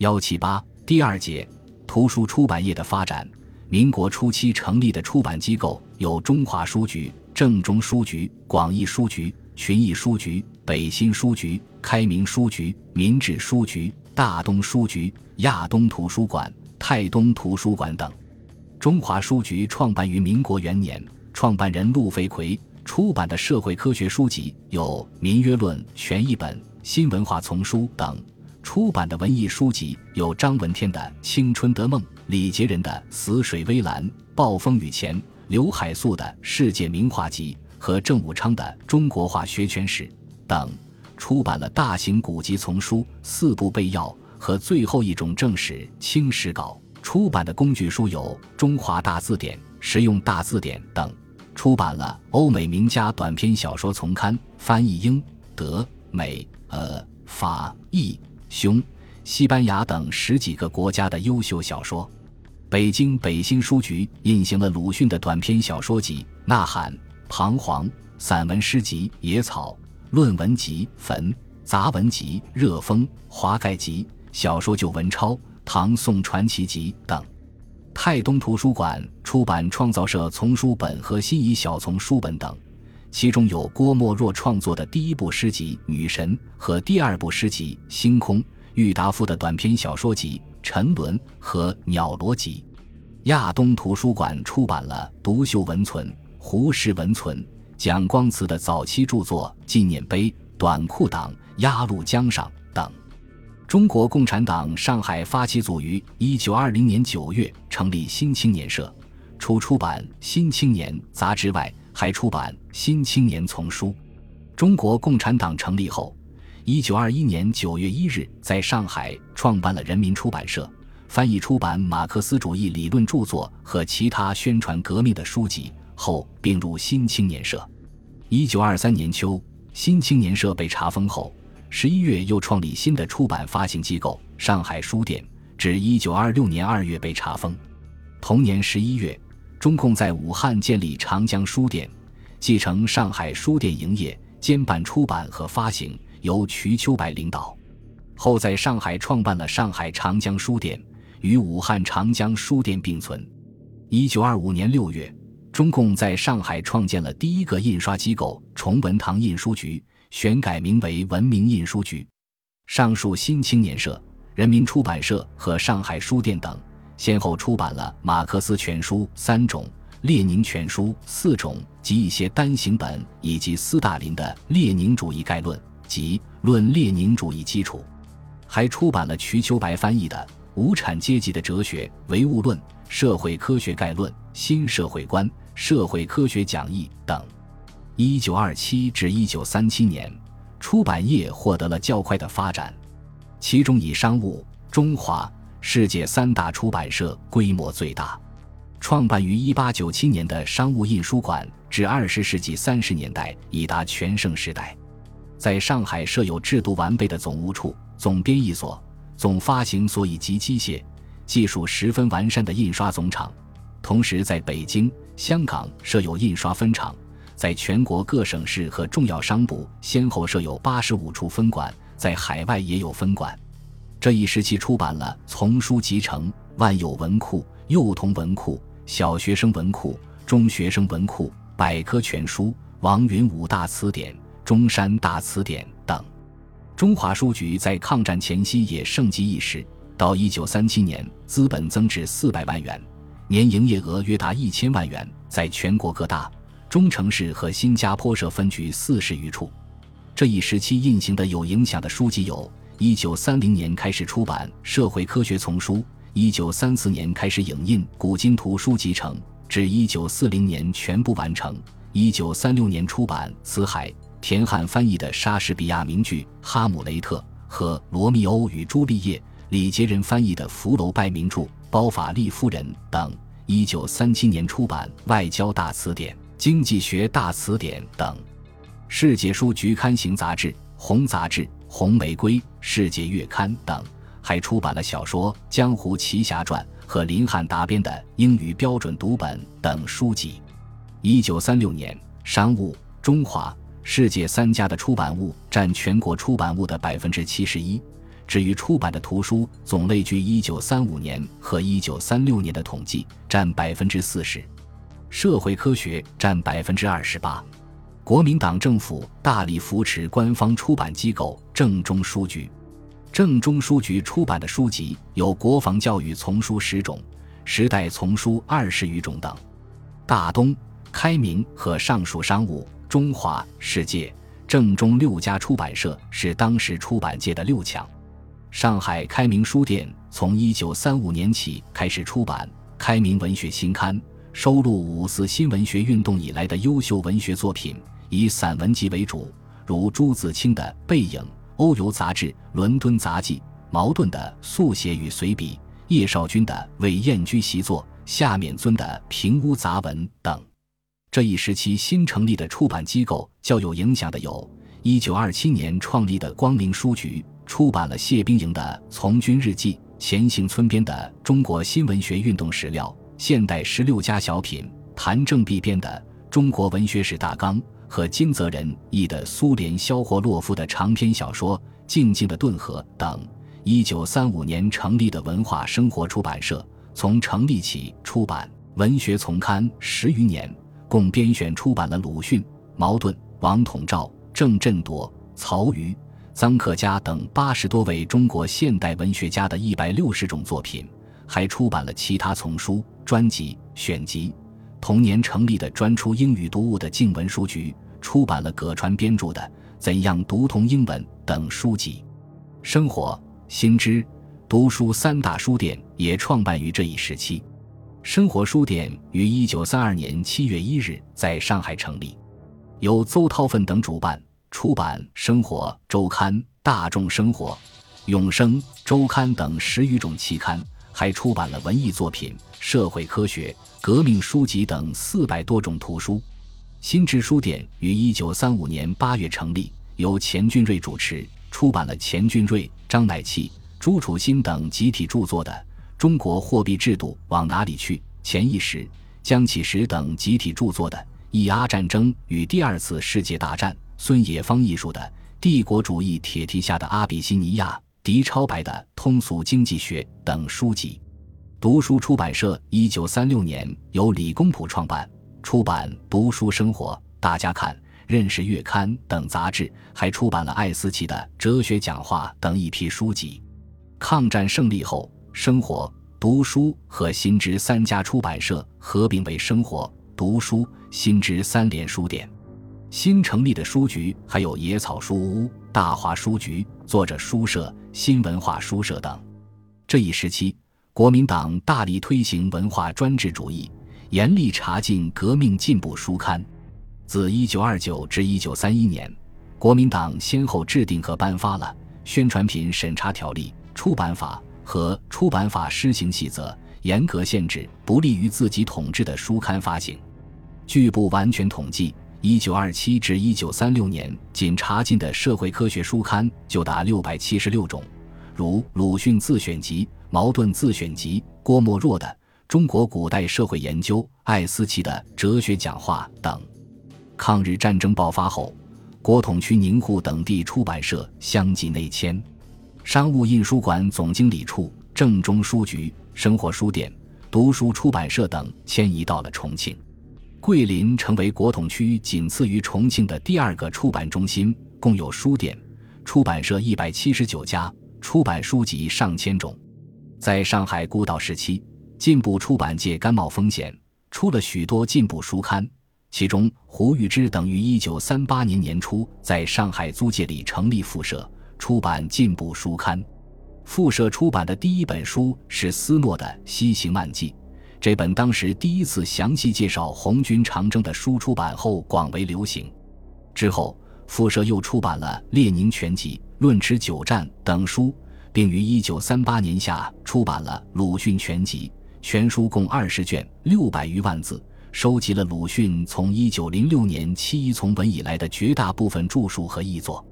幺七八第二节图书出版业的发展。民国初期成立的出版机构有中华书局、正中书局、广义书局、群益书局、北新书局、开明书局、民治书局、大东书局、亚东图书馆、泰东图书馆等。中华书局创办于民国元年，创办人陆飞奎出版的社会科学书籍有《民约论》全译本、《新文化丛书》等。出版的文艺书籍有张闻天的《青春的梦》，李杰仁的《死水微澜》，暴风雨前，刘海粟的《世界名画集》和郑武昌的《中国画学全史》等。出版了大型古籍丛书四部备要和最后一种正史清史稿。出版的工具书有《中华大字典》《实用大字典》等。出版了欧美名家短篇小说丛刊，翻译英、德、美、俄、法、意。熊、西班牙等十几个国家的优秀小说。北京北新书局印行了鲁迅的短篇小说集《呐喊》《彷徨》，散文诗集《野草》，论文集《坟》，杂文集《热风》，华盖集，小说旧文钞，唐宋传奇集等。泰东图书馆出版创造社丛书本和新遗小丛书本等。其中有郭沫若创作的第一部诗集《女神》和第二部诗集《星空》，郁达夫的短篇小说集《沉沦》和《鸟罗集》。亚东图书馆出版了独秀文存、胡适文存、蒋光慈的早期著作《纪念碑》《短裤党》《鸭绿江上》等。中国共产党上海发起组于一九二零年九月成立新青年社，除出版《新青年》杂志外。还出版《新青年丛书》。中国共产党成立后，一九二一年九月一日在上海创办了人民出版社，翻译出版马克思主义理论著作和其他宣传革命的书籍，后并入新青年社。一九二三年秋，新青年社被查封后，十一月又创立新的出版发行机构上海书店，至一九二六年二月被查封。同年十一月。中共在武汉建立长江书店，继承上海书店营业，兼办出版和发行，由瞿秋白领导。后在上海创办了上海长江书店，与武汉长江书店并存。一九二五年六月，中共在上海创建了第一个印刷机构崇文堂印书局，选改名为文明印书局。上述新青年社、人民出版社和上海书店等。先后出版了《马克思全书》三种，《列宁全书》四种及一些单行本，以及斯大林的《列宁主义概论》及《论列宁主义基础》，还出版了瞿秋白翻译的《无产阶级的哲学》《唯物论》《社会科学概论》《新社会观》《社会科学讲义》等。一九二七至一九三七年，出版业获得了较快的发展，其中以商务、中华。世界三大出版社规模最大，创办于一八九七年的商务印书馆，至二十世纪三十年代已达全盛时代。在上海设有制度完备的总务处、总编译所、总发行所以及机械、技术十分完善的印刷总厂。同时，在北京、香港设有印刷分厂，在全国各省市和重要商埠先后设有八十五处分馆，在海外也有分馆。这一时期出版了《丛书集成》《万有文库》《幼童文库》《小学生文库》《中学生文库》《百科全书》《王云五大词典》《中山大词典》等。中华书局在抗战前夕也盛极一时，到一九三七年，资本增至四百万元，年营业额约达一千万元，在全国各大中城市和新加坡设分局四十余处。这一时期印行的有影响的书籍有。一九三零年开始出版《社会科学丛书》，一九三四年开始影印《古今图书集成》，至一九四零年全部完成。一九三六年出版《辞海》，田汉翻译的莎士比亚名剧《哈姆雷特》和《罗密欧与朱丽叶》，李杰仁翻译的福楼拜名著《包法利夫人》等。一九三七年出版《外交大词典》《经济学大词典》等。世界书局刊行杂志《红杂志》。《红玫瑰》《世界月刊》等，还出版了小说《江湖奇侠传》和林汉达编的《英语标准读本》等书籍。一九三六年，商务、中华、世界三家的出版物占全国出版物的百分之七十一，至于出版的图书总类，据一九三五年和一九三六年的统计，占百分之四十；社会科学占百分之二十八。国民党政府大力扶持官方出版机构正中书局，正中书局出版的书籍有国防教育丛书十种、时代丛书二十余种等。大东、开明和上述商务、中华、世界、正中六家出版社是当时出版界的六强。上海开明书店从一九三五年起开始出版《开明文学新刊》，收录五四新文学运动以来的优秀文学作品。以散文集为主，如朱自清的《背影》，欧游杂志、伦敦杂记，茅盾的《速写与随笔》，叶绍钧的《为燕居习作》，夏勉尊的《平屋杂文》等。这一时期新成立的出版机构较有影响的有：一九二七年创立的光明书局，出版了谢冰莹的《从军日记》；钱行村编的《中国新文学运动史料》；现代十六家小品；谭正弼编的《中国文学史大纲》。和金泽仁译的苏联肖霍洛夫的长篇小说《静静的顿河》等。一九三五年成立的文化生活出版社，从成立起出版文学丛刊十余年，共编选出版了鲁迅、茅盾、王统照、郑振铎、曹禺、臧克家等八十多位中国现代文学家的一百六十种作品，还出版了其他丛书、专辑、选集。同年成立的专出英语读物的静文书局，出版了葛川编著的《怎样读通英文》等书籍。生活、新知、读书三大书店也创办于这一时期。生活书店于一九三二年七月一日在上海成立，由邹韬奋等主办，出版《生活周刊》《大众生活》《永生周刊》等十余种期刊，还出版了文艺作品、社会科学。革命书籍等四百多种图书，新知书店于一九三五年八月成立，由钱俊瑞主持，出版了钱俊瑞、张乃器、朱楚新等集体著作的《中国货币制度往哪里去》，钱一时、江启石等集体著作的《以阿战争与第二次世界大战》，孙冶方艺术的《帝国主义铁蹄下的阿比西尼亚》，狄超白的《通俗经济学》等书籍。读书出版社一九三六年由李公朴创办，出版《读书生活》《大家看》《认识月刊》等杂志，还出版了艾思奇的《哲学讲话》等一批书籍。抗战胜利后，生活、读书和新知三家出版社合并为生活、读书、新知三联书店。新成立的书局还有野草书屋、大华书局、作者书社、新文化书社等。这一时期。国民党大力推行文化专制主义，严厉查禁革命进步书刊。自1929至1931年，国民党先后制定和颁发了《宣传品审查条例》《出版法》和《出版法施行细则》，严格限制不利于自己统治的书刊发行。据不完全统计，1927至1936年仅查禁的社会科学书刊就达676种，如鲁迅自选集。茅盾自选集、郭沫若的《中国古代社会研究》、艾思奇的《哲学讲话》等。抗日战争爆发后，国统区宁沪等地出版社相继内迁，商务印书馆总经理处、正中书局、生活书店、读书出版社等迁移到了重庆。桂林成为国统区仅次于重庆的第二个出版中心，共有书店、出版社一百七十九家，出版书籍上千种。在上海孤岛时期，进步出版界甘冒风险，出了许多进步书刊。其中，胡玉芝等于1938年年初在上海租界里成立复社，出版进步书刊。复社出版的第一本书是斯诺的《西行漫记》，这本当时第一次详细介绍红军长征的书出版后广为流行。之后，复社又出版了《列宁全集》《论持久战》等书。并于一九三八年夏出版了《鲁迅全集》，全书共二十卷，六百余万字，收集了鲁迅从一九零六年七一从文以来的绝大部分著述和译作。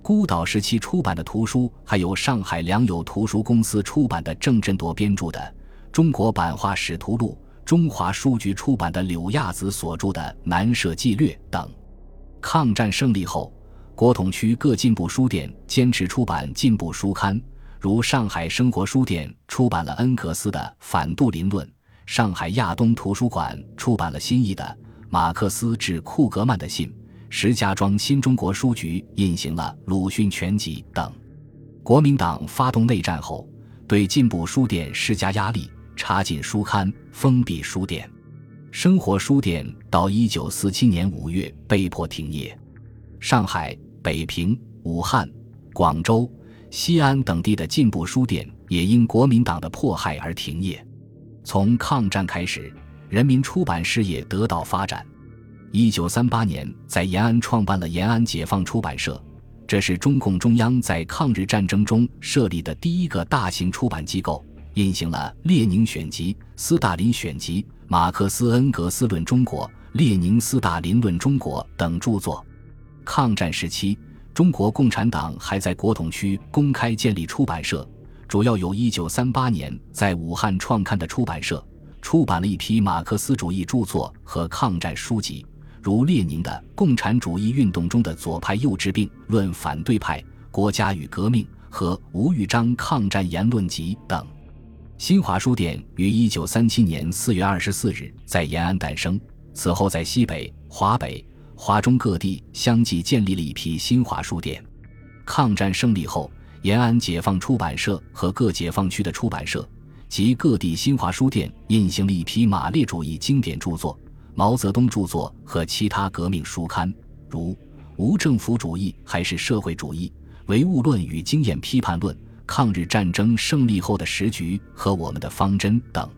孤岛时期出版的图书，还有上海良友图书公司出版的郑振铎编著的《中国版画使图录》，中华书局出版的柳亚子所著的《南社纪略》等。抗战胜利后，国统区各进步书店坚持出版进步书刊。如上海生活书店出版了恩格斯的《反杜林论》，上海亚东图书馆出版了新译的《马克思致库格曼的信》，石家庄新中国书局印行了《鲁迅全集》等。国民党发动内战后，对进步书店施加压力，查禁书刊，封闭书店。生活书店到一九四七年五月被迫停业。上海、北平、武汉、广州、西安等地的进步书店也因国民党的迫害而停业。从抗战开始，人民出版事业得到发展。一九三八年，在延安创办了延安解放出版社，这是中共中央在抗日战争中设立的第一个大型出版机构，印行了《列宁选集》《斯大林选集》。马克思恩格斯论中国、列宁斯大林论中国等著作。抗战时期，中国共产党还在国统区公开建立出版社，主要有一九三八年在武汉创刊的出版社，出版了一批马克思主义著作和抗战书籍，如列宁的《共产主义运动中的左派幼稚病论反对派》《国家与革命》和吴玉章抗战言论集等。新华书店于一九三七年四月二十四日在延安诞生，此后在西北、华北、华中各地相继建立了一批新华书店。抗战胜利后，延安解放出版社和各解放区的出版社及各地新华书店印行了一批马列主义经典著作、毛泽东著作和其他革命书刊，如《无政府主义还是社会主义》《唯物论与经验批判论》。抗日战争胜利后的时局和我们的方针等，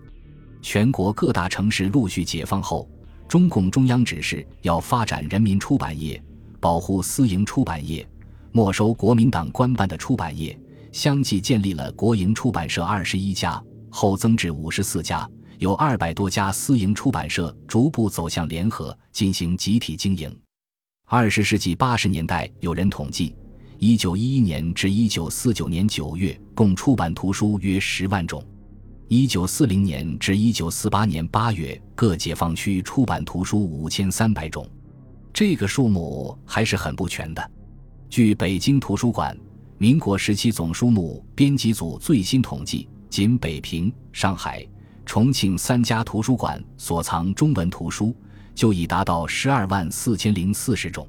全国各大城市陆续解放后，中共中央指示要发展人民出版业，保护私营出版业，没收国民党官办的出版业，相继建立了国营出版社二十一家，后增至五十四家，有二百多家私营出版社逐步走向联合，进行集体经营。二十世纪八十年代，有人统计。一九一一年至一九四九年九月，共出版图书约十万种；一九四零年至一九四八年八月，各解放区出版图书五千三百种。这个数目还是很不全的。据北京图书馆民国时期总书目编辑组最新统计，仅北平、上海、重庆三家图书馆所藏中文图书就已达到十二万四千零四十种。